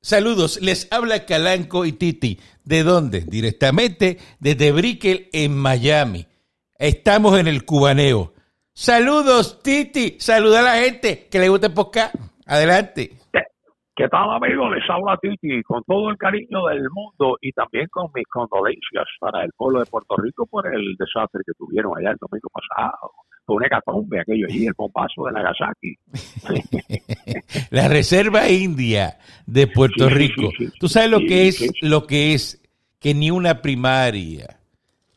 Saludos, les habla Calanco y Titi. ¿De dónde? Directamente desde Brickell en Miami. Estamos en el cubaneo. Saludos, Titi. Saluda a la gente que le gusta el. Adelante. ¿Qué tal, amigo? Les habla Titi con todo el cariño del mundo y también con mis condolencias para el pueblo de Puerto Rico por el desastre que tuvieron allá el domingo pasado. Fue una hecatombe aquello allí, el bombazo de Nagasaki. la Reserva India de Puerto Sí, Rico. sí, sí. ¿Tú sabes lo que es lo que es que ni una primaria,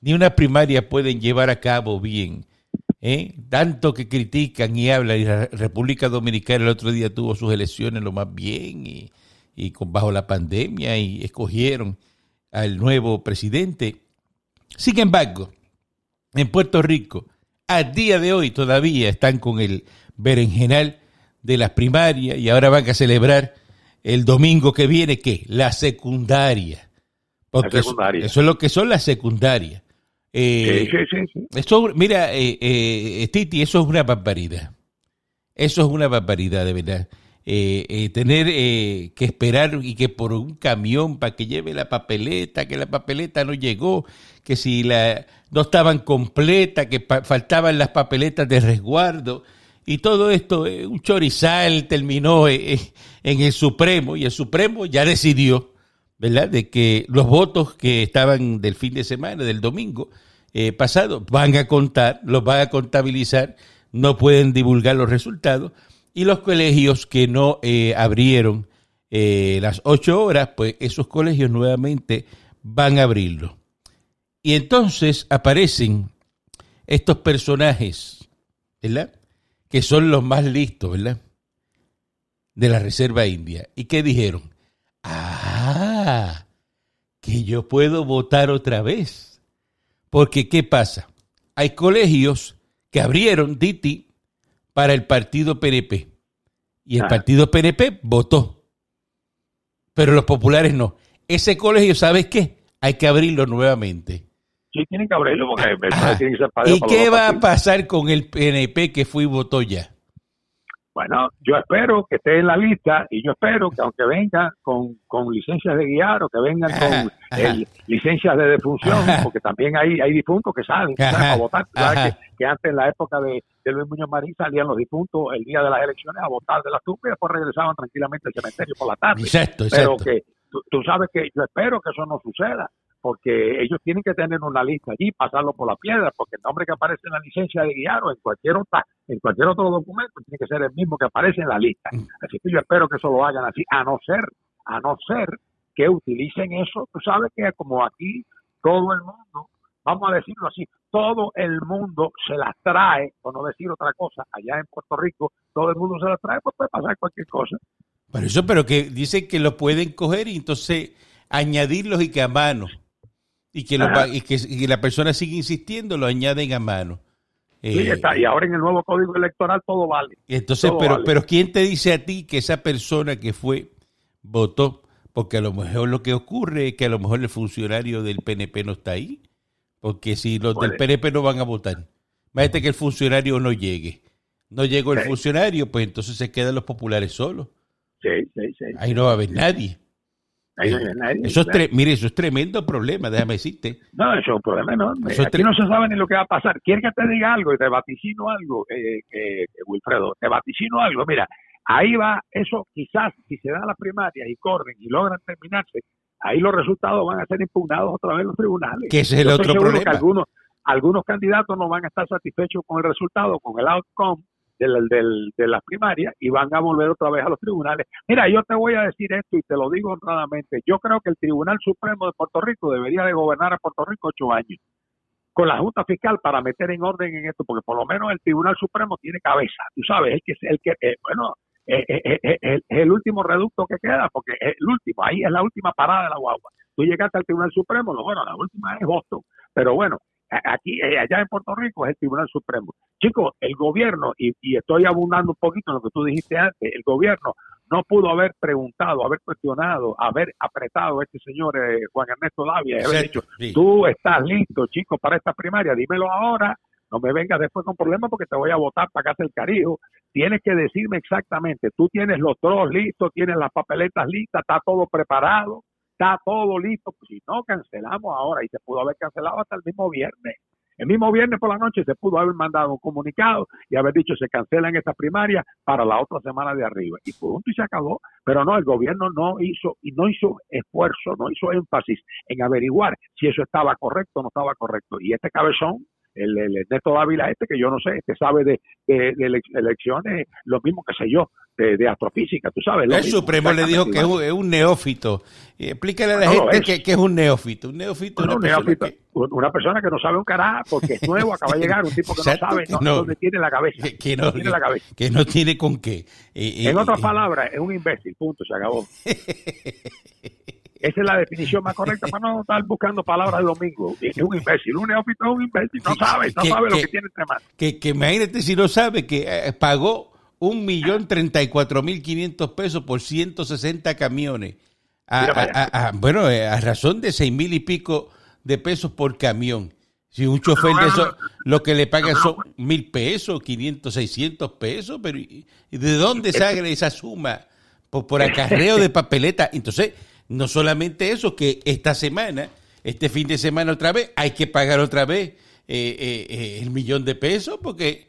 ni una primaria pueden llevar a cabo bien? ¿Eh? Tanto que critican y hablan, y la República Dominicana el otro día tuvo sus elecciones lo más bien y, y con, bajo la pandemia y escogieron al nuevo presidente. Sin embargo, en Puerto Rico, a día de hoy todavía están con el berenjenal de las primarias y ahora van a celebrar el domingo que viene, ¿qué? La secundaria. Porque La secundaria. Eso, eso es lo que son las secundarias. Eh, Sí, sí, sí, eso, mira, eh, eh, Titi, eso es una barbaridad. Eso es una barbaridad, de verdad. Eh, eh, tener eh, que esperar y que por un camión para que lleve la papeleta, que la papeleta no llegó, que si la no estaban completas, que pa- faltaban las papeletas de resguardo y todo esto, un chorizal terminó en el Supremo y el Supremo ya decidió, ¿verdad?, de que los votos que estaban del fin de semana, del domingo eh, pasado, van a contar, los van a contabilizar, no pueden divulgar los resultados y los colegios que no eh, abrieron eh, las ocho horas, pues esos colegios nuevamente van a abrirlo. Y entonces aparecen estos personajes, ¿verdad? Que son los más listos, ¿verdad? De la Reserva India. ¿Y qué dijeron? Ah, que yo puedo votar otra vez. Porque, ¿qué pasa? Hay colegios que abrieron, Titi, para el partido PNP. Y el Ah. partido PNP votó. Pero los populares no. Ese colegio, ¿sabes qué? Hay que abrirlo nuevamente. Sí, tienen que abrirlo porque tiene que ser para ¿Y qué va a pasar con el PNP que fue y votó ya? Bueno, yo espero que esté en la lista y yo espero que aunque vengan con, con licencias de guiar o que vengan con el- licencias de defunción, porque también hay, hay difuntos que salen a votar. Sabes que, que antes en la época de, de Luis Muñoz Marín salían los difuntos el día de las elecciones a votar de las tumbas y después regresaban tranquilamente al cementerio por la tarde. Exacto, Pero exacto. que tú, tú sabes que yo espero que eso no suceda, porque ellos tienen que tener una lista allí, pasarlo por la piedra, porque el nombre que aparece en la licencia de guiar o en cualquier otra, en cualquier otro documento tiene que ser el mismo que aparece en la lista. Mm. Así que yo espero que eso lo hagan así, a no ser, a no ser que utilicen eso, tú sabes que como aquí todo el mundo, vamos a decirlo así, todo el mundo se las trae, por no decir otra cosa, allá en Puerto Rico, todo el mundo se las trae, pues puede pasar cualquier cosa. Por eso, pero que dicen que lo pueden coger y entonces añadirlos y que a mano. Y que, lo y que, y que la persona sigue insistiendo, lo añaden a mano. Sí, Eh, está. Y ahora en el nuevo código electoral todo vale. entonces, todo pero, vale. pero ¿quién te dice a ti que esa persona que fue votó? Porque a lo mejor lo que ocurre es que a lo mejor el funcionario del PNP no está ahí. Porque si los del. PNP no van a votar, imagínate que el funcionario no llegue. No llegó el Sí. funcionario, pues entonces se quedan los populares solos. Sí, sí, sí. Ahí no va a haber nadie. Ahí nadie. Eso es tre- mire, eso es tremendo problema, déjame decirte. No, eso es un problema enorme. Eso es Aquí no se sabe ni lo que va a pasar. ¿Quieres que te diga algo y te vaticino algo, eh, eh, Wilfredo? Te vaticino algo. Mira, ahí va, eso quizás, si se da la primaria y corren y logran terminarse, ahí los resultados van a ser impugnados otra vez en los tribunales. Que ese es el Yo otro problema. Que algunos, algunos candidatos no van a estar satisfechos con el resultado, con el outcome del, de las primarias y van a volver otra vez a los tribunales. Mira, yo te voy a decir esto y te lo digo honradamente. Yo creo que el Tribunal Supremo de Puerto Rico debería de gobernar a Puerto Rico ocho años con la Junta Fiscal para meter en orden en esto, porque por lo menos el Tribunal Supremo tiene cabeza, tú sabes, el que, el que eh, bueno, eh, eh, es el último reducto que queda, porque es el último, ahí es la última parada de la guagua. Tú llegaste al Tribunal Supremo, lo bueno, la última es Boston, pero bueno, aquí, eh, allá en Puerto Rico es el Tribunal Supremo. Chicos, el gobierno, y, y estoy abundando un poquito en lo que tú dijiste antes, el gobierno no pudo haber preguntado, haber cuestionado, haber apretado a este señor eh, Juan Ernesto Davia y haber dicho, tú estás listo, chico, para esta primaria, dímelo ahora, no me vengas después con problemas porque te voy a votar para casa el carijo. tienes que decirme exactamente, tú tienes los drones listos, tienes las papeletas listas, está todo preparado, está todo listo. Pues si no, cancelamos ahora y se pudo haber cancelado hasta el mismo viernes. El mismo viernes por la noche se pudo haber mandado un comunicado y haber dicho se cancelan estas primarias para la otra semana de arriba. Y punto y se acabó. Pero no, el gobierno no hizo y no hizo esfuerzo, no hizo énfasis en averiguar si eso estaba correcto o no estaba correcto. Y este cabezón el, el Ernesto Dávila este, que yo no sé, que sabe de, de, elecciones, lo mismo que sé yo, de, de astrofísica, tú sabes. el Supremo le dijo que es un, neófito. Explícale a la gente que, es un neófito. Un neófito, una, persona que... una persona que no sabe un carajo, porque es nuevo, acaba de llegar, un tipo que no sabe dónde tiene la cabeza. Que, no, tiene la cabeza. que no tiene con qué. en otras palabras, es un imbécil, punto, se acabó. Esa es la definición más correcta para no estar buscando palabras de domingo. Es un imbécil, un neófito es un imbécil, no sabe, no sabe lo que tiene entre manos. Que, que imagínate si no sabe que eh, pagó un millón treinta y cuatro mil quinientos pesos por 160 camiones. bueno, eh, a razón de seis mil y pico de pesos por camión. Si un chofer de eso, lo que le paga son mil pesos, 500, 600 pesos, pero ¿y ¿de dónde sale esa suma? Por, por acarreo de papeleta. Entonces, no solamente eso, que esta semana, este fin de semana otra vez, hay que pagar otra vez eh, eh, eh, el millón de pesos porque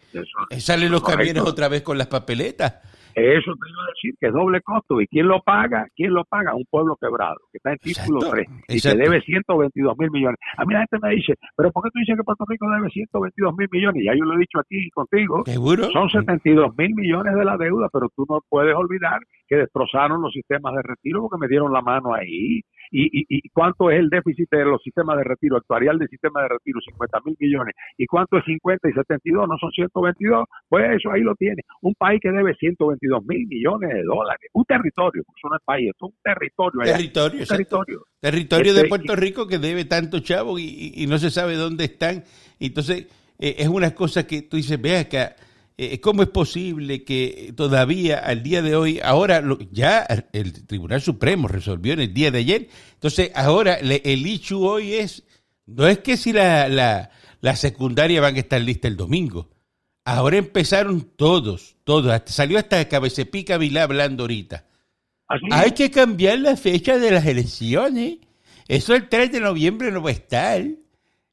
salen los camiones otra vez con las papeletas. Eso te iba a decir, que es doble costo. ¿Y quién lo paga? ¿Quién lo paga? Un pueblo quebrado, que está en título 3 y que debe 122 mil millones. A mí la gente me dice, ¿pero por qué tú dices que Puerto Rico debe 122 mil millones? Ya yo lo he dicho aquí contigo. ¿Seguro? Son 72 mil millones de la deuda, pero tú no puedes olvidar que destrozaron los sistemas de retiro porque me dieron la mano ahí y, y, cuánto es el déficit de los sistemas de retiro, actuarial del sistema de retiro, 50 mil millones, y cuánto es 50 y 72, no son 122, pues eso ahí lo tiene. Un país que debe 122 mil millones de dólares, un territorio, eso no es país, es un territorio. Territorio, un territorio. Territorio de este, Puerto Rico que debe tanto chavo y, no se sabe dónde están. Entonces, eh, es una cosa que tú dices, ve acá eh, ¿Cómo es posible que todavía al día de hoy, ahora ya el Tribunal Supremo resolvió en el día de ayer, entonces ahora el issue hoy es, no es que si la, la, la secundaria van a estar lista el domingo, ahora empezaron todos, todos, hasta, salió hasta Cabecepica Vilá hablando ahorita. Hay que cambiar la fecha de las elecciones. Eso el 3 de noviembre no va a estar.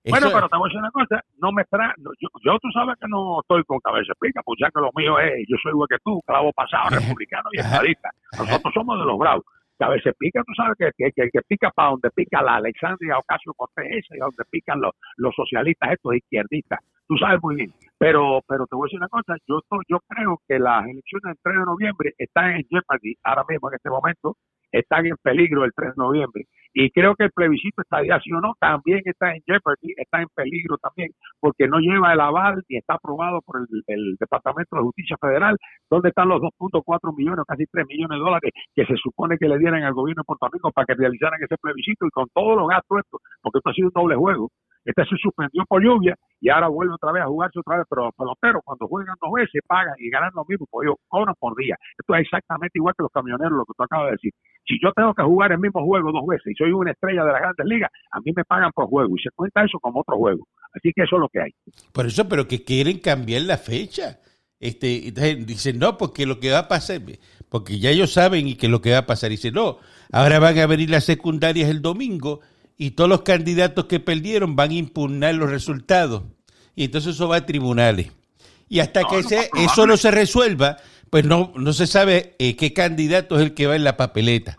Bueno, pero te voy a decir una cosa, no me tra yo, yo, tú sabes que no estoy con cabeza pica, pues ya que lo mío es, yo soy igual que tú, clavo pasado, republicano y estadista. Nosotros somos de los bravos. Cabeza pica, tú sabes que, que, que, pica para donde pica la Alexandria Ocasio Cortés y donde pican los, los socialistas estos izquierdistas. Tú sabes muy bien. Pero, pero te voy a decir una cosa, yo, yo creo que las elecciones del 3 de noviembre están en jeopardy ahora mismo, en este momento, están en peligro el 3 de noviembre. Y creo que el plebiscito estadía sí o no también está en jeopardy, está en peligro también, porque no lleva el aval ni está aprobado por el, Departamento de Justicia Federal, donde están los 2.4 millones, casi 3 millones de dólares que se supone que le dieran al gobierno de Puerto Rico para que realizaran ese plebiscito y con todos los gastos estos, porque esto ha sido un doble juego. Este se suspendió por lluvia y ahora vuelve otra vez a jugarse otra vez, pero los peloteros cuando juegan dos veces pagan y ganan lo mismo, pues ellos cobran por día. Esto es exactamente igual que los camioneros, lo que tú acabas de decir. Si yo tengo que jugar el mismo juego dos veces y soy una estrella de las grandes ligas, a mí me pagan por juego y se cuenta eso como otro juego. Así que eso es lo que hay. Por eso, pero que quieren cambiar la fecha. Este, dicen, no, porque lo que va a pasar, porque ya ellos saben y que lo que va a pasar, dicen, no, ahora van a venir las secundarias el domingo y todos los candidatos que perdieron van a impugnar los resultados. Y entonces eso va a tribunales. Y hasta que eso no se resuelva, pues no, no se sabe eh, qué candidato es el que va en la papeleta.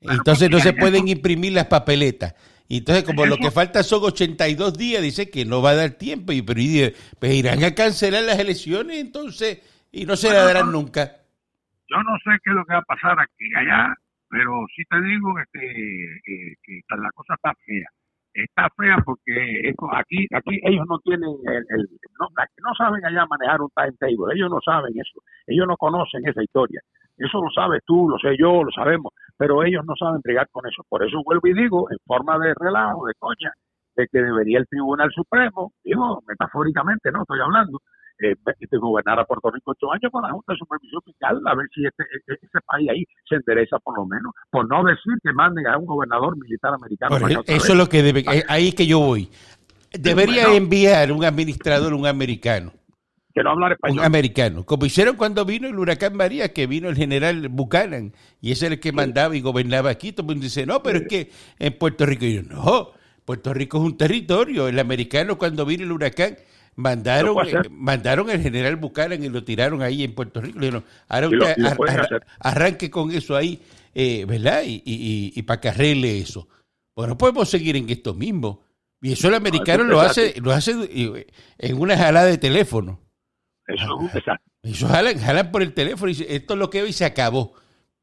Entonces no se pueden imprimir las papeletas. Y entonces, como lo que falta son 82 días, dice que no va a dar tiempo. Y pero pues irán a cancelar las elecciones entonces y no se la darán nunca. Yo no sé qué es lo que va a pasar aquí allá, pero sí te digo este, que la cosa está fea. Está fea porque aquí aquí ellos no tienen el, no, no saben allá manejar un timetable, ellos no saben eso, ellos no conocen esa historia. Eso lo sabes tú, lo sé yo, lo sabemos, pero ellos no saben entregar con eso. Por eso vuelvo y digo, en forma de relajo, de coña, de que debería el Tribunal Supremo, digo, metafóricamente, no estoy hablando, eh, de gobernar a Puerto Rico ocho años con la Junta de Supervisión Fiscal, a ver si este, este, este, país ahí se endereza por lo menos, por no decir que manden a un gobernador militar americano. eso es lo que debe, eh, ahí es que yo voy. Debería enviar un administrador, un americano, que no hablar español. Un americano. Como hicieron cuando vino el huracán María, que vino el general Buchanan, y ese es el que mandaba y gobernaba aquí. Todo el mundo dice, no, pero es que en Puerto Rico, yo, no, Puerto Rico es un territorio. El americano cuando vino el huracán, mandaron eh, mandaron el general Buchanan y lo tiraron ahí en Puerto Rico. Le dijeron, ahora usted arranque con eso ahí, eh, ¿verdad? Y, y, y, para que arregle eso. Bueno, podemos seguir en esto mismo. Y eso el americano lo hace, lo hace en una jalada de teléfono. Eso. Eso jalan, jalan por el teléfono y esto es lo que hoy se acabó.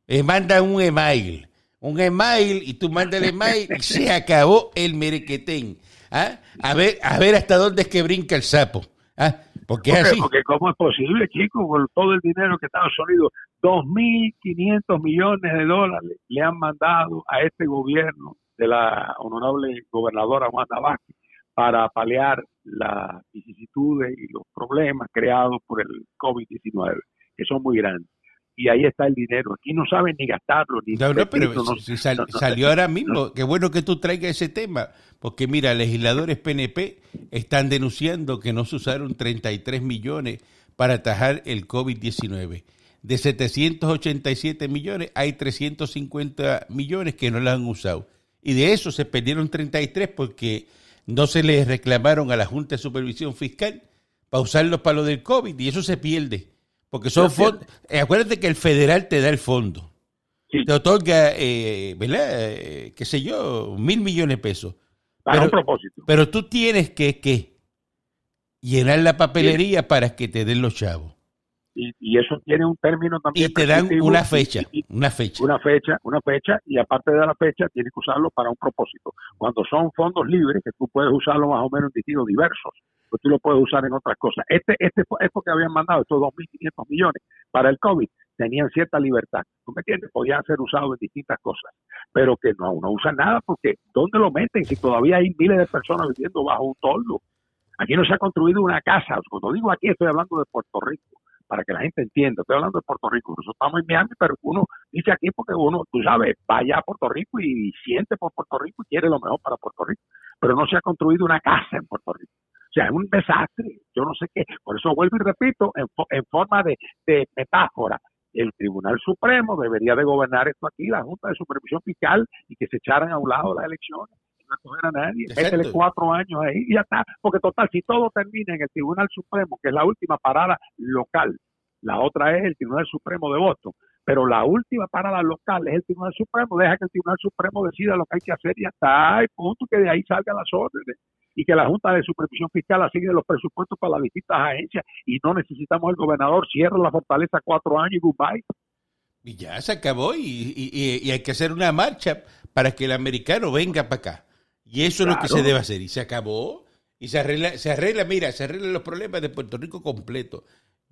Eh, mandan un email. Un email y tú mandas el email y se acabó el merequetén. ¿Ah? A ver, a ver hasta dónde es que brinca el sapo. ¿Ah? Porque, así. porque cómo es posible, chicos, con todo el dinero que Estados Unidos, 2.500 millones de dólares le han mandado a este gobierno de la honorable gobernadora Wanda Vázquez para paliar las vicisitudes y los problemas creados por el COVID-19, que son muy grandes. Y ahí está el dinero. Aquí no saben ni gastarlo. Ni no, no, pero salió ahora mismo. Qué bueno que tú traigas ese tema. Porque mira, legisladores PNP están denunciando que no se usaron 33 millones para atajar el COVID-19. De 787 millones, hay 350 millones que no lo han usado. Y de eso se perdieron 33 porque no se les reclamaron a la Junta de Supervisión Fiscal para usarlos para lo del COVID y eso se pierde. Porque son fondos. Eh, acuérdate que el federal te da el fondo. Te otorga, eh, ¿verdad? Eh, qué sé yo, mil millones de pesos. Para pero, un propósito. Pero tú tienes que, que llenar la papelería para que te den los chavos y, eso tiene un término también. Y te dan una fecha, una fecha. Una fecha, una fecha, y aparte de la fecha, tienes que usarlo para un propósito. Cuando son fondos libres, que tú puedes usarlo más o menos en destinos diversos, pues tú lo puedes usar en otras cosas. Este, este, esto que habían mandado, estos 2.500 millones para el COVID, tenían cierta libertad. ¿Tú me entiendes? Podían ser usados en distintas cosas, pero que no, no usan nada porque ¿dónde lo meten si todavía hay miles de personas viviendo bajo un toldo? Aquí no se ha construido una casa. Cuando digo aquí, estoy hablando de Puerto Rico para que la gente entienda. Estoy hablando de Puerto Rico, nosotros estamos en Miami, pero uno dice aquí porque uno, tú sabes, vaya a Puerto Rico y siente por Puerto Rico y quiere lo mejor para Puerto Rico, pero no se ha construido una casa en Puerto Rico. O sea, es un desastre, yo no sé qué. Por eso vuelvo y repito, en, en forma de, de metáfora, el Tribunal Supremo debería de gobernar esto aquí, la Junta de Supervisión Fiscal, y que se echaran a un lado las elecciones no coger a nadie, métele cuatro años ahí y ya está, porque total, si todo termina en el Tribunal Supremo, que es la última parada local, la otra es el Tribunal Supremo de Boston, pero la última parada local es el Tribunal Supremo, deja que el Tribunal Supremo decida lo que hay que hacer y ya está, y punto, que de ahí salgan las órdenes y que la Junta de Supervisión Fiscal asigne los presupuestos para las distintas agencias y no necesitamos el gobernador, cierra la fortaleza cuatro años y goodbye. Y ya se acabó y, y hay que hacer una marcha para que el americano venga para acá. Y eso es lo que se debe hacer. Y se acabó. Y se arregla, se arregla, mira, se arreglan los problemas de Puerto Rico completo.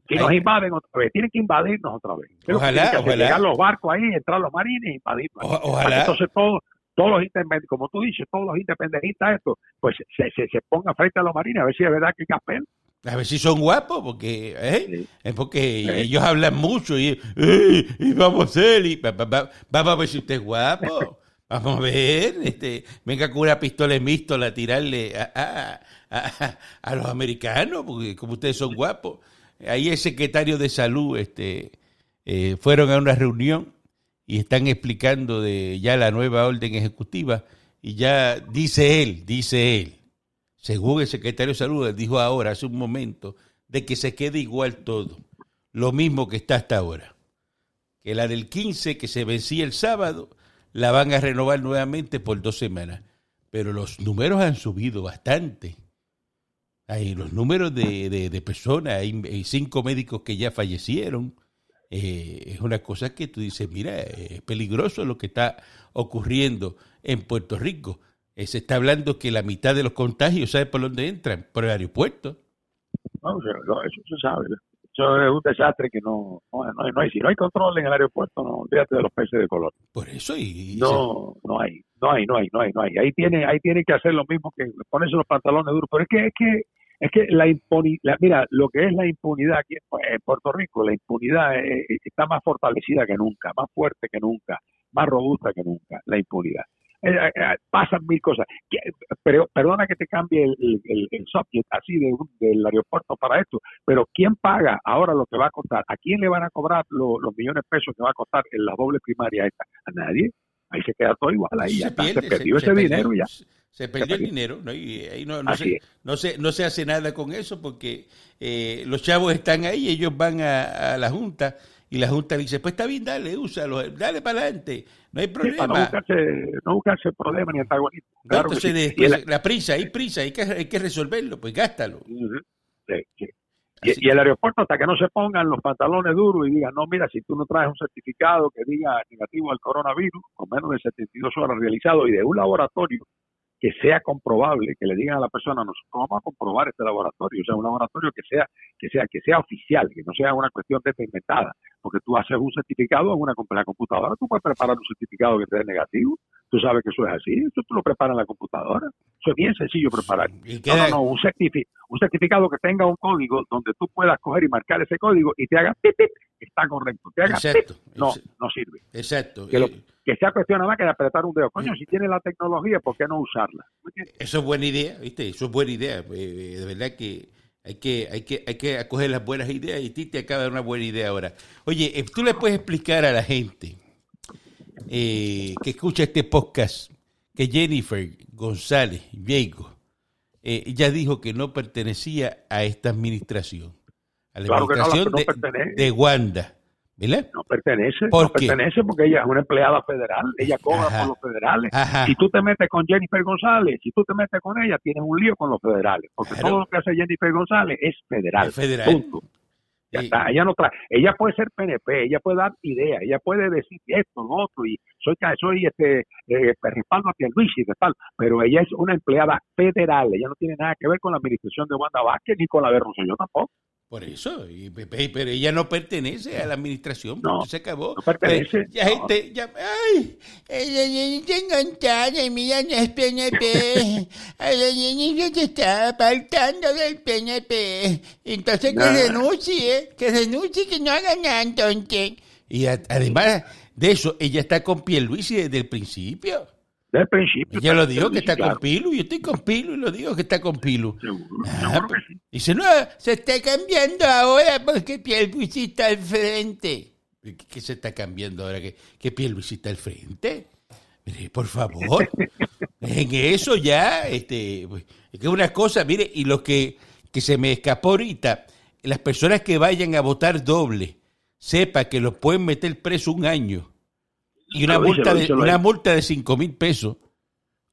Que nos invaden otra vez. Tienen que invadirnos otra vez. Ojalá, ojalá. Llegar los barcos ahí, entrar los marines y invadirnos. ojalá. Entonces todos, todos los independentistas, como tú dices, todos los independentistas, esto, pues se, se, se pongan frente a los marines a ver si es verdad que hay que A ver si son guapos, porque ¿eh? es porque ellos hablan mucho y, y vamos a hacer, y vamos a ver si usted es guapo. Vamos a ver, este, venga con una pistola en a tirarle a, a, los americanos, porque como ustedes son guapos. Ahí el secretario de salud este, eh, fueron a una reunión y están explicando de ya la nueva orden ejecutiva y ya dice él, dice él, según el secretario de salud dijo ahora, hace un momento, de que se quede igual todo, lo mismo que está hasta ahora. Que la del 15 que se vencía el sábado la van a renovar nuevamente por dos semanas. Pero los números han subido bastante. Hay los números de, de, personas, hay, cinco médicos que ya fallecieron. Eh, es una cosa que tú dices, mira, es peligroso lo que está ocurriendo en Puerto Rico. Eh, se está hablando que la mitad de los contagios, ¿sabes por dónde entran? Por el aeropuerto. No, eso se sabe es un desastre que no, no, hay, si no hay control en el aeropuerto, no olvídate de los peces de color. Por eso y, no, no hay, no hay, no hay, no hay, no hay. Ahí tiene, ahí tiene que hacer lo mismo que ponerse los pantalones duros. Pero es que, es que, es que la impunidad, mira, lo que es la impunidad aquí en Puerto Rico, la impunidad está más fortalecida que nunca, más fuerte que nunca, más robusta que nunca, la impunidad. eh, eh, pasan mil cosas. Pero perdona que te cambie el, el, subject así de, del aeropuerto para esto, pero ¿quién paga ahora lo que va a costar? ¿A quién le van a cobrar los millones de pesos que va a costar en la doble primaria esta? A nadie. Ahí se queda todo igual, ahí se, perdió ese dinero ya. Se perdió el dinero, ¿no? Y ahí no, no, se, no, se, no, se, hace nada con eso porque eh, los chavos están ahí, ellos van a, a la Junta y la Junta dice, pues está bien, dale, úsalo, dale para adelante, no hay problema. no, buscarse, no buscarse problema ni antagonismo. Claro entonces, la, prisa, hay prisa, hay que, hay que resolverlo, pues gástalo. Sí, Y, el aeropuerto, hasta que no se pongan los pantalones duros y digan, no, mira, si tú no traes un certificado que diga negativo al coronavirus, con menos de 72 horas realizado y de un laboratorio que sea comprobable, que le digan a la persona, nosotros vamos a comprobar este laboratorio, o sea, un laboratorio que sea, que sea, que sea oficial, que no sea una cuestión de inventada, porque tú haces un certificado en una la computadora, tú puedes preparar un certificado que sea negativo, tú sabes que eso es así, eso tú lo preparas en la computadora, eso es bien sencillo preparar. No, no, no, un, un certificado que tenga un código donde tú puedas coger y marcar ese código y te haga pip, pip, está correcto, te haga pip, no, no sirve. Exacto. Que, que sea cuestión nada que de apretar un dedo. Coño, si tiene la tecnología, ¿por qué no usarla? Eso es buena idea, ¿viste? Eso es buena idea. Eh, de verdad que hay que, hay que, hay que acoger las buenas ideas y Titi acaba de dar una buena idea ahora. Oye, eh, tú le puedes explicar a la gente eh, que escucha este podcast que Jennifer González Diego eh, ya dijo que no pertenecía a esta administración, a la administración de, Wanda. No pertenece, no pertenece porque ella es una empleada federal, ella cobra por los federales. Si tú te metes con Jennifer González, si tú te metes con ella, tienes un lío con los federales, porque todo lo que hace Jennifer González es federal. Punto. Ya está, ella no trae, ella puede ser PNP, ella puede dar ideas, ella puede decir esto, lo otro, y soy, soy este, eh, respaldo a Luis y tal, pero ella es una empleada federal, ella no tiene nada que ver con la administración de Wanda Vázquez ni con la de Rosselló tampoco. Por eso, y, pero ella no pertenece a la administración, no, se acabó. No pertenece. Ya gente, ya, ay, y mira, no es PNP. Se está apartando del PNP. Entonces que renuncie, que renuncie, que no haga nada entonces. Y además de eso, ella está con Pierluisi desde el principio del principio. Ya lo dijo que está con Pilu, yo estoy con Pilu y lo digo que está con Pilu. Seguro, ah, pues, Dice, no, se está cambiando ahora porque Pierluisi está al frente. ¿Qué, se está cambiando ahora que, que Pierluisi está al frente? Mire, por favor, en eso ya, este, pues, es que una cosa, mire, y lo que, que se me escapó ahorita, las personas que vayan a votar doble, sepa que los pueden meter preso un año y una, multa, de, una multa de 5 mil pesos.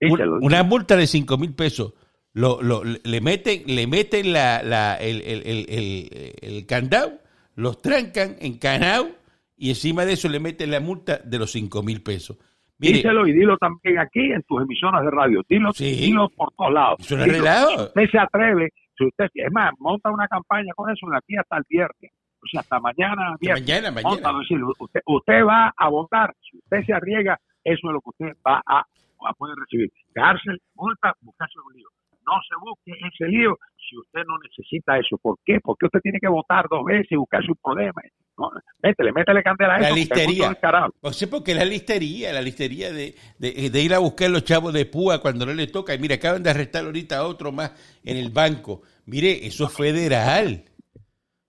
Una multa de 5 mil pesos. Lo, lo, le meten, le meten la, la, el, el, el, el, candado, los trancan en canao y encima de eso le meten la multa de los 5 mil pesos. Díselo y dilo también aquí en tus emisoras de radio. Dilo, dilo por todos lados. ¿Es usted se atreve, si usted, es más, monta una campaña con eso de aquí hasta el viernes o sea, hasta mañana, mañana, mañana. usted, usted va a votar, si usted se arriesga, eso es lo que usted va a, a poder recibir. Cárcel, multa, buscarse un lío. No se busque ese lío si usted no necesita eso. ¿Por qué? Porque usted tiene que votar dos veces y buscarse un problema. No, métele, métele candela a eso. La listería. O sea, porque la listería, la listería de, de, de, ir a buscar los chavos de púa cuando no le toca. Y mire, acaban de arrestar ahorita a otro más en el banco. Mire, eso es federal.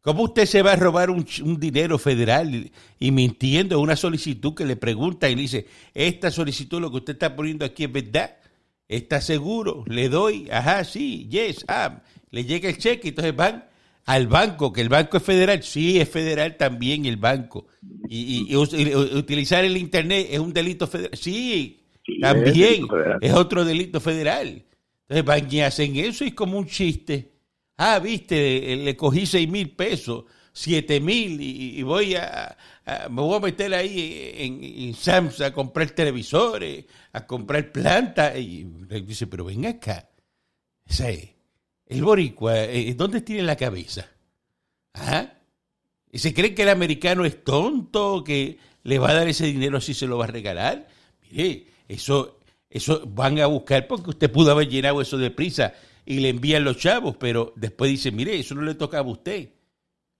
¿Cómo usted se va a robar un, dinero federal y, mintiendo una solicitud que le pregunta y le dice, esta solicitud, lo que usted está poniendo aquí es verdad? ¿Está seguro? Le doy, ajá, sí, yes, ah, le llega el cheque, entonces van al banco, que el banco es federal, sí, es federal también el banco. Y, utilizar el Internet es un delito federal, sí, también es, otro delito federal. Entonces van y hacen eso y es como un chiste. Ah, viste, le cogí seis mil pesos, siete mil y, voy a, me voy a meter ahí en, en Samsung a comprar televisores, a comprar plantas. Y dice, pero ven acá. Sí, el boricua, eh, ¿dónde tiene la cabeza? ¿Ah? ¿Y se cree que el americano es tonto, que le va a dar ese dinero si se lo va a regalar? Mire, eso, eso van a buscar porque usted pudo haber llenado eso de prisa y le envían los chavos, pero después dice, mire, eso no le toca a usted,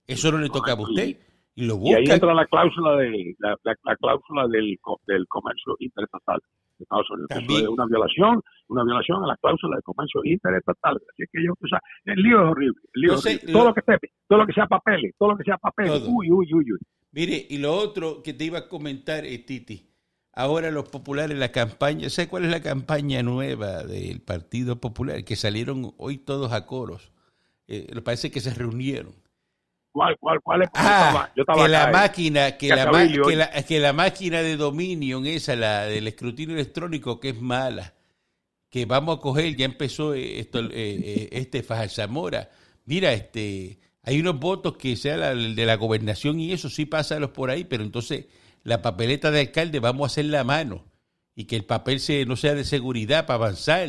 eso no le toca a usted. Y, lo y ahí entra la cláusula, de, la, cláusula del, del comercio interestatal. Estados Unidos. Eso es una violación, una violación a las cláusulas de comercio interestatal. Así que yo, o sea, el lío es horrible. El lío es horrible. Todo, lo... que esté, todo lo que sea papeles, todo lo que sea papeles, uy, uy, uy, uy. Mire, y lo otro que te iba a comentar, Titi, ahora los populares, la campaña, ¿sabes cuál es la campaña nueva del Partido Popular? Que salieron hoy todos a coros. Eh, parece que se reunieron ¿Cuál, cuál, cuál es? Ah, yo estaba, que la máquina, que la, que, la, que la, máquina de Dominion, esa, la del escrutinio electrónico, que es mala, que vamos a coger, ya empezó esto, eh, eh, este. Mira, este, hay unos votos que sea el de la gobernación y eso sí pásalos por ahí, pero entonces la papeleta de alcalde vamos a hacer la mano y que el papel se, no sea de seguridad para avanzar.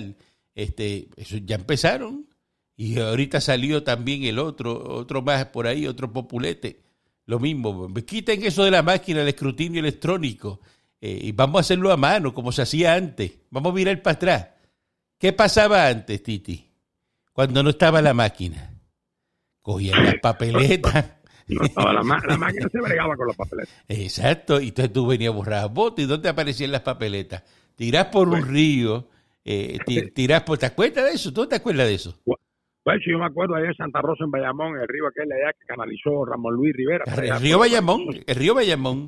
Este, eso ya empezaron. Y ahorita salió también el otro, otro más por ahí, otro populete. Lo mismo, quiten eso de la máquina, el escrutinio electrónico, eh, y vamos a hacerlo a mano, como se hacía antes. Vamos a mirar para atrás. ¿Qué pasaba antes, Titi? Cuando no estaba la máquina. Cogían las papeletas. No estaba la, máquina, se bregaba con las papeletas. Exacto, y entonces tú venías a borrar votos. ¿Y dónde aparecían las papeletas? Tirás por un río, eh, tirás por... ¿Te acuerdas de eso? ¿Tú te acuerdas de eso? Pues yo me acuerdo ahí en Santa Rosa, en Bayamón, el río aquel allá que canalizó Ramón Luis Rivera. El río Bayamón, el río Bayamón.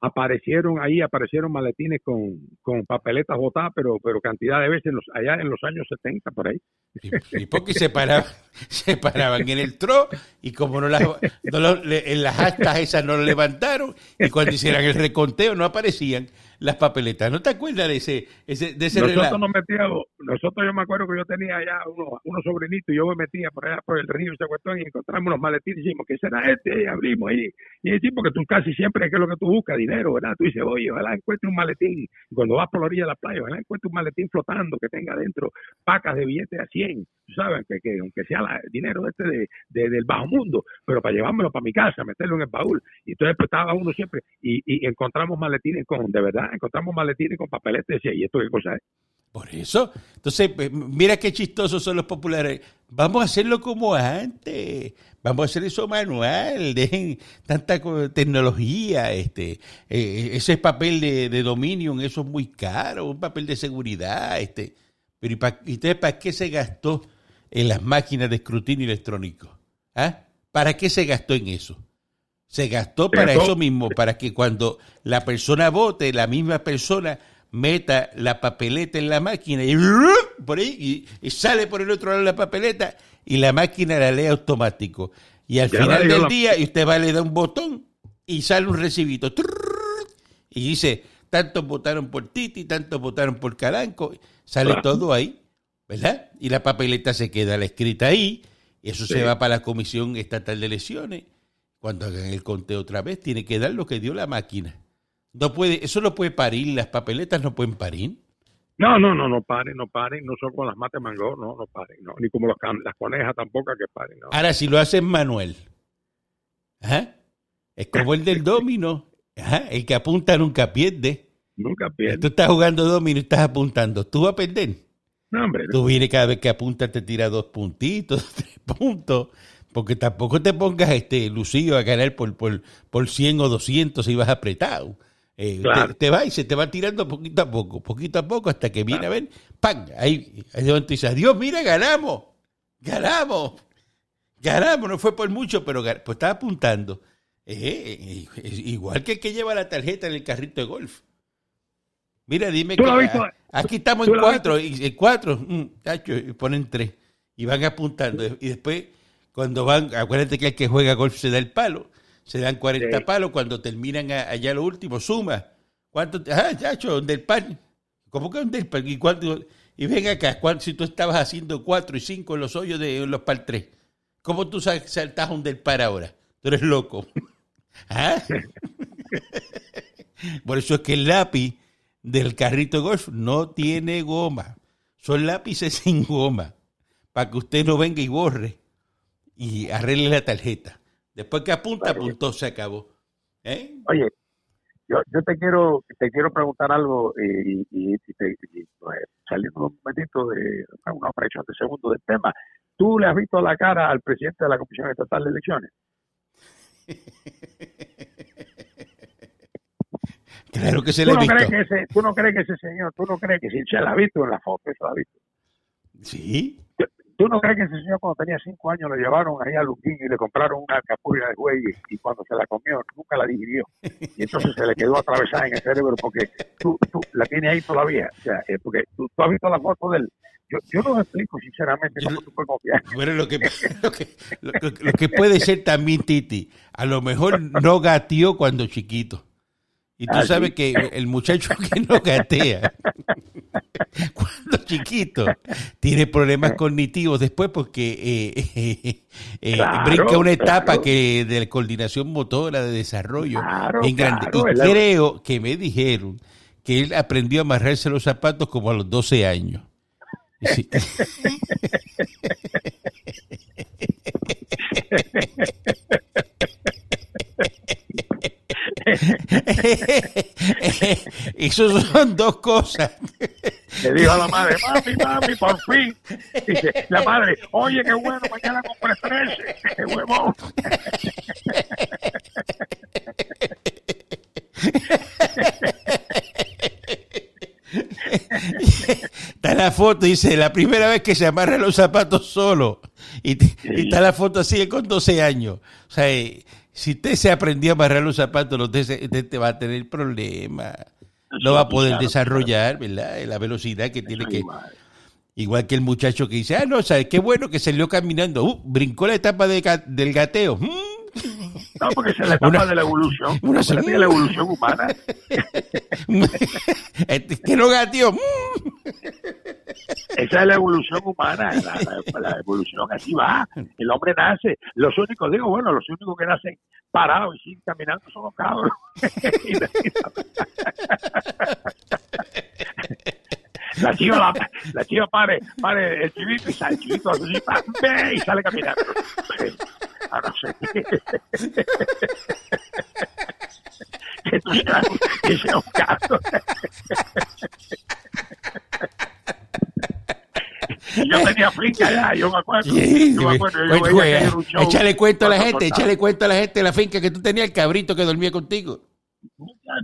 Aparecieron ahí, aparecieron maletines con, con papeletas botadas, pero, pero cantidad de veces allá en los años 70, por ahí. Y, porque se paraban, se paraban en el tro y como no las, en las actas esas no lo levantaron y cuando hicieran el reconteo no aparecían las papeletas. ¿No te acuerdas de ese, ese, de ese Nosotros nos metíamos, nosotros yo me acuerdo que yo tenía allá unos, unos sobrinitos y yo me metía por allá por el río ese cuestión y encontramos unos maletines y dijimos, ¿qué será este? Y abrimos ahí. Y decimos porque tú casi siempre es que lo que tú buscas, dinero, ¿verdad? Tú dices, oye, ojalá encuentre un maletín. Y cuando vas por la orilla de la playa, ojalá encuentre un maletín flotando que tenga dentro pacas de billetes a 100. Sabes, que, que aunque sea la, dinero este de, del bajo mundo, pero para llevármelo para mi casa, meterlo en el baúl. Y entonces pues, estaba uno siempre y, encontramos maletines con, de verdad, encontramos maletines con papeletes y esto qué cosa es. Por eso, entonces, pues, mira qué chistosos son los populares. Vamos a hacerlo como antes. Vamos a hacer eso manual. Dejen tanta tecnología. Este, eh, ese papel de, de eso es muy caro. Un papel de seguridad. Este. Pero ¿y, para, para qué se gastó en las máquinas de escrutinio electrónico? ¿Ah? ¿Para qué se gastó en eso? Se gastó para eso mismo, para que cuando la persona vote, la misma persona meta la papeleta en la máquina y por ahí y, sale por el otro lado la papeleta y la máquina la lee automático. Y al final del día y usted va le da un botón y sale un recibito y dice, tantos votaron por Titi, tantos votaron por Calanco, sale todo ahí, ¿verdad? Y la papeleta se queda la escrita ahí, y eso se va para la Comisión Estatal de Elecciones cuando hagan el conteo otra vez, tiene que dar lo que dio la máquina. No puede, eso no puede parir, las papeletas no pueden parir. No, no, no, no paren, no paren, no son con las mates mango, no, no paren, no, ni como las conejas tampoco que paren. No. Ahora, si lo hacen manual, es como el del domino, el que apunta nunca pierde. Nunca pierde. Tú estás jugando domino y estás apuntando, tú vas a perder. No, hombre. Tú vienes cada vez que apuntas, te tira dos puntitos, tres puntos. Porque tampoco te pongas este lucido a ganar por, por, por 100 o 200 si vas apretado. Eh, te, va y se te va tirando poquito a poco, poquito a poco, hasta que viene a ver, ¡pam! Ahí, ahí donde dices, Dios, mira, ganamos, ganamos, ganamos, no fue por mucho, pero pues estaba apuntando. Eh, eh, igual que el que lleva la tarjeta en el carrito de golf. Mira, dime que aquí estamos en cuatro, y en cuatro, mm, ponen tres, y van apuntando, y después cuando van, acuérdate que el que juega golf se da el palo, se dan 40 palos, cuando terminan allá lo último, suma. ¿Cuánto? Ah, chacho, donde el pan. ¿Cómo que donde el pan? ¿Y, cuánto, y ven acá, si tú estabas haciendo 4 y 5 en los hoyos de los par 3, ¿cómo tú saltas un del par ahora? Tú eres loco. ¿Ah? Por eso es que el lápiz del carrito de golf no tiene goma. Son lápices sin goma. Para que usted no venga y borre y arregle la tarjeta. Después que apunta, apuntó, se acabó. ¿Eh? Oye, yo, yo te quiero te quiero preguntar algo y, y, pues, saliendo un momentito de una fracción de segundo del tema. ¿Tú le has visto la cara al presidente de la Comisión Estatal de Elecciones? Claro que se ¿Tú le no, he visto. crees que ese, tú no crees que ese señor, tú no crees que si se la ha visto en la foto, se la ha visto. Sí. ¿Tú no crees que ese señor cuando tenía cinco años lo llevaron ahí a Luquín y le compraron una capurria de güey y, cuando se la comió nunca la digirió? Y entonces se le quedó atravesada en el cerebro porque tú, tú la tienes ahí todavía. O sea, eh, porque tú, tú has visto la foto de él. Yo, yo no me explico sinceramente Yo cómo no- tú puedes confiar. Bueno, lo que, lo que, lo, lo que puede ser también, Titi, a lo mejor no gateó cuando chiquito. Y tú Ah, sabes sí. que el muchacho que no gatea cuando chiquito tiene problemas cognitivos después porque eh, eh, eh, Claro, brinca una etapa claro. que de coordinación motora, de desarrollo Claro, bien grande. claro, y la- creo que me dijeron que él aprendió a amarrarse los zapatos como a los 12 años. Sí. Esos son dos cosas. Le dijo a la madre, mami, mami, por fin. Dice, la madre, oye, qué bueno, mañana compré 13. Qué huevón. Está la foto, dice, la primera vez que se amarra los zapatos solo. Y, y está la foto así con 12 años. O sea, si usted se aprendió a amarrar los zapatos, usted, va a tener problemas. No va a poder desarrollar, ¿verdad? La velocidad que tiene que... Igual. Que el muchacho que dice, ah, no, ¿sabes? Qué bueno que salió caminando. Uh, brincó la etapa de del gateo. Mm. No, porque es la etapa Una- de la evolución. una de la evolución humana. Este, que no. Mm. Esa es la evolución humana. La, la- la evolución así va. El hombre nace. Los únicos, digo, bueno, los únicos que nacen parados y siguen caminando son los cabros. La- chiva, la, la chiva pare, pare el chivito y sale el chivito así, ve, y sale caminando. A no ser que, tú seas, que sea un caso. Yo tenía finca ya, yo me acuerdo. Sí, yo me acuerdo, yo Bueno, un show échale cuento a la gente, échale cuento a la gente de la finca que tú tenías, el cabrito que dormía contigo.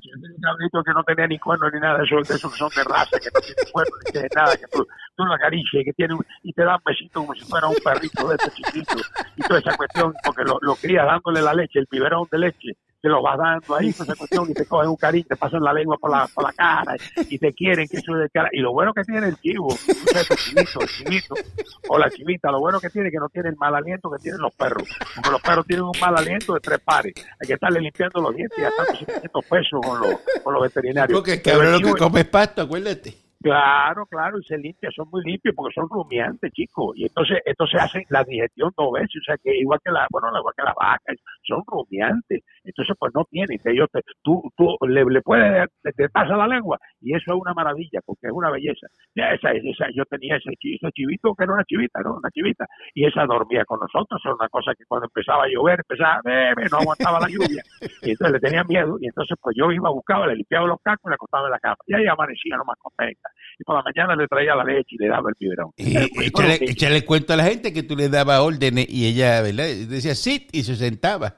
Tenía un cabrito que no tenía ni cuerno ni nada eso, de esos son de raza, que no tienen cuerno ni tienen nada, que tú, lo acaricias que tiene un- y te dan besito como si fuera un perrito de este chiquito y toda esa cuestión, porque lo, lo crías dándole la leche, el biberón de leche, te lo vas dando ahí, esa cuestión, y te cogen un cariño, te pasan la lengua por la, por la cara y te quieren, que eso es de cara. Y lo bueno que tiene el chivo, el chivito, el chivito, o la chivita, lo bueno que tiene es que no tiene el mal aliento que tienen los perros, porque los perros tienen un mal aliento de tres pares, hay que estarle limpiando los dientes y gastando 700 pesos con los, con los veterinarios. Porque el Pero cabrón el lo que come es pasto, acuérdate. Claro, claro, y se limpia, son muy limpios porque son rumiantes, chicos. Y entonces, entonces hacen la digestión dos veces, o sea que igual que la, bueno, igual que las vacas, son rumiantes. Entonces, pues no tienen, que ellos te- tú, tú le, le puedes, te, pasa la lengua, y eso es una maravilla, porque es una belleza. Ya esa, esa, yo tenía ese, ese chivito que era una chivita, ¿no? Una chivita, y esa dormía con nosotros, era una cosa que cuando empezaba a llover, empezaba a beber, no aguantaba la lluvia, y entonces le tenía miedo, y entonces pues yo iba, buscaba, le limpiaba los cacos y la acostaba en la cama, y ahí amanecía nomás contenta y por la mañana le traía la leche y le daba el biberón. Y pues, échale, échale cuento a la gente que tú le dabas órdenes y ella, ¿verdad? Decía sit y se sentaba.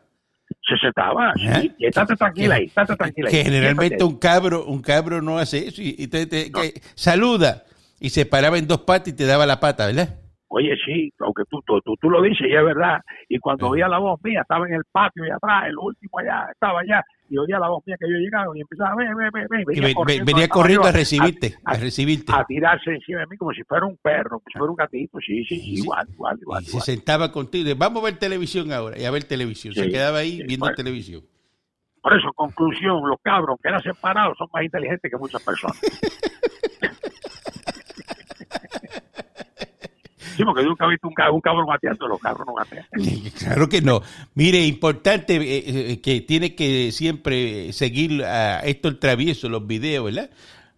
se sentaba, Ajá. sí, y estate tranquila ahí, estate tranquila ahí. Que generalmente un cabro, un cabro no hace eso y, y te, te- que saluda y se paraba en dos patas y te daba la pata, ¿verdad? Oye, sí, aunque tú, tú, tú, tú lo dices y es verdad. Y cuando oía la voz mía, estaba en el patio allá atrás, el último allá, estaba allá, y oía la voz mía que yo llegaba y empezaba, ven, ven, ven, ven. Y Venía ve- ve- corriendo, venía corriendo a recibirte, a, a- recibirte. a tirarse encima de mí como si fuera un perro, como si fuera un gatito, sí, sí, Sí, igual, igual, igual. y se igual. sentaba contigo vamos a ver televisión ahora, y a ver televisión. se Sí, quedaba ahí sí, viendo bueno. televisión. Por eso, conclusión, los cabros que eran separados son más inteligentes que muchas personas. Sí, porque yo nunca he visto un, un cabrón gateando, los cabros no gatean. Claro que no. Mire, importante eh, eh, que tiene que siempre seguir a Héctor Travieso los videos, ¿verdad?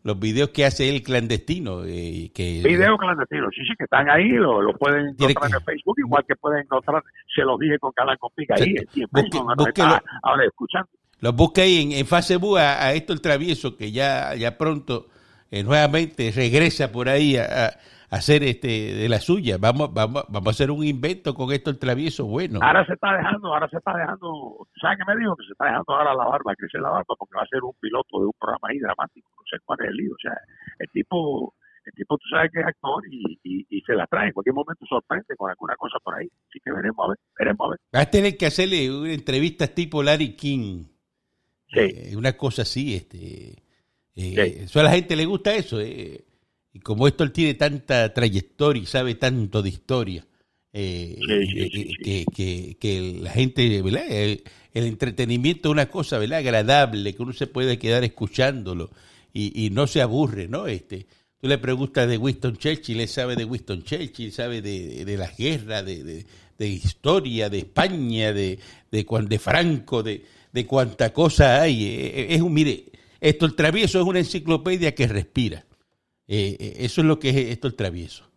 Los videos que hace él clandestino. eh, que, Videos clandestinos, sí, sí, que están ahí, lo, lo pueden encontrar que- en Facebook, igual que pueden encontrar, se los dije con Canal Compica ahí, en Busque- Facebook, ahora escuchando. Los busca ahí en, en Facebook a, a Héctor Travieso, que ya, ya pronto eh, nuevamente regresa por ahí a, hacer este de la suya. Vamos, vamos, vamos a hacer un invento con esto el travieso bueno. Ahora se está dejando, ahora se está dejando, ¿sabes qué me dijo? Que se está dejando ahora la barba, crecer la barba, porque va a ser un piloto de un programa ahí dramático, no sé cuál es el lío. O sea, el tipo, el tipo tú sabes que es actor y, y, se la trae, en cualquier momento sorprende con alguna cosa por ahí. Así que veremos a ver, veremos a ver. Vas a tener que hacerle una entrevista tipo Larry King. Sí. Eh, una cosa así, este. Eh, a la gente le gusta eso. Eh y como esto él tiene tanta trayectoria y sabe tanto de historia, eh, eh, que, que, la gente, ¿verdad? El, entretenimiento es una cosa, ¿verdad? Agradable, que uno se puede quedar escuchándolo y, no se aburre, ¿no? Este, tú le preguntas de Winston Churchill, él sabe de Winston Churchill, sabe de, de la guerra, de, de, historia, de España, de, de, de Franco, de, de cuánta cosa hay. Eh, es un, mire, esto el travieso es una enciclopedia que respira. Eh, eh, eso es lo que es esto el travieso.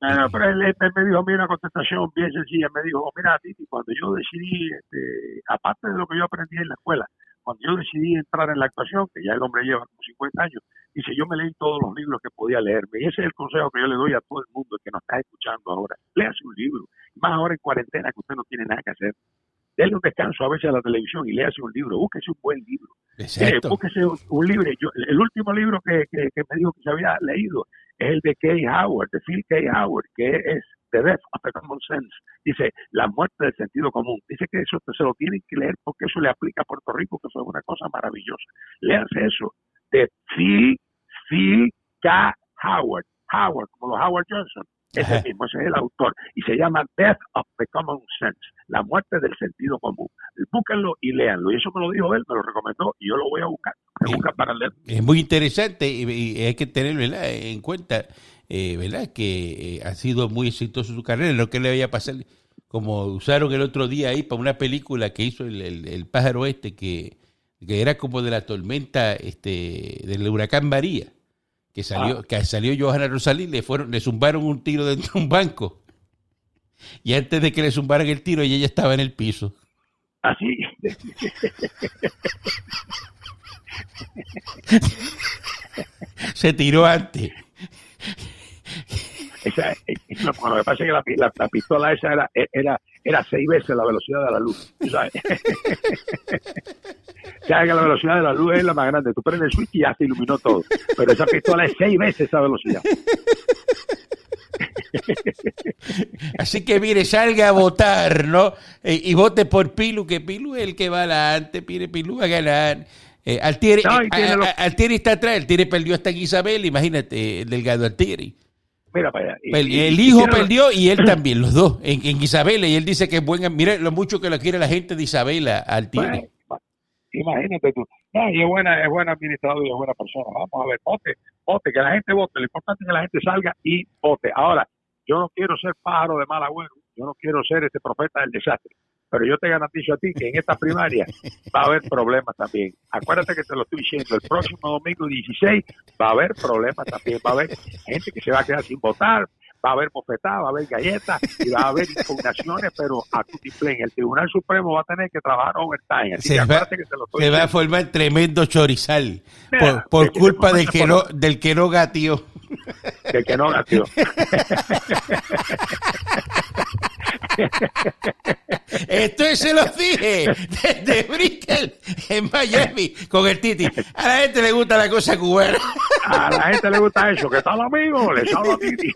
No, pero él, me dijo a mí una contestación bien sencilla. Me dijo, mira, Titi, cuando yo decidí, este, aparte de lo que yo aprendí en la escuela, cuando yo decidí entrar en la actuación, que ya el hombre lleva como 50 años, dice, yo me leí todos los libros que podía leerme. Y ese es el consejo que yo le doy a todo el mundo que nos está escuchando ahora. Léase un libro. Más ahora en cuarentena que usted no tiene nada que hacer. Dele un descanso a veces a la televisión y léase un libro. Búsquese un buen libro. Exacto. búsquese un, libro. Yo, el último libro que, que, me dijo que se había leído es el de Kay Howard, de Phil Kay Howard, que es The Death of the Common Sense. Dice, la muerte del sentido común. Dice que eso se lo tienen que leer porque eso le aplica a Puerto Rico, que fue una cosa maravillosa. Léanse eso, de Phil, Phil K. Howard. Howard, como los Howard Johnson. Ese mismo, ese es el autor. Y se llama Death of the Common Sense, la muerte del sentido común. Búsquenlo y léanlo. Y eso me lo dijo él, me lo recomendó y yo lo voy a buscar. para leer. Es muy interesante y, hay que tenerlo en cuenta, eh, ¿verdad? Que eh, ha sido muy exitoso su carrera. Lo que le vaya a pasar, como usaron el otro día ahí para una película que hizo el, pájaro este, que, que era como de la tormenta este del huracán María que salió, ah. que salió Johanna Rosalí, le fueron, le zumbaron un tiro dentro de un banco. Y antes de que le zumbaran el tiro, ella ya estaba en el piso. Así. Se tiró antes. Esa, lo que pasa es que la, la, pistola esa era, era, era seis veces la velocidad de la luz. ¿sabes? que la velocidad de la luz es la más grande. Tú prendes el switch y ya se iluminó todo. Pero esa pistola es seis veces esa velocidad. Así que mire, salga a votar, ¿no? Eh, y vote por Pilu, que Pilu es el que va adelante, pide Pilu a ganar. Eh, Altieri, eh, Altieri está atrás, Altieri perdió hasta en Isabel, imagínate, el delgado Altieri. Mira para allá. el hijo perdió y él también, los dos, en, en Isabela, y él dice que es buena, mire lo mucho que lo quiere la gente de Isabela, Altieri. Imagínate tú. No, y es buena, es buena administrador y es buena persona. Vamos a ver, vote, vote, que la gente vote. Lo importante es que la gente salga y vote. Ahora, yo no quiero ser pájaro de mal agüero. Yo no quiero ser este profeta del desastre. Pero yo te garantizo a ti que en esta primaria va a haber problemas también. Acuérdate que te lo estoy diciendo. El próximo domingo 16 va a haber problemas también. Va a haber gente que se va a quedar sin votar va a haber bofetadas, va a haber galletas y va a haber impugnaciones, pero a tu El Tribunal Supremo va a tener que trabajar overtime. se, va, que se, va a formar tremendo chorizal por, culpa del que, no, del que no gatió. Del que no gatió. Esto se los dije desde Brickell en Miami con el Titi. A la gente le gusta la cosa cubana. A la gente le gusta eso. ¿Qué tal, amigo? Les habla Titi.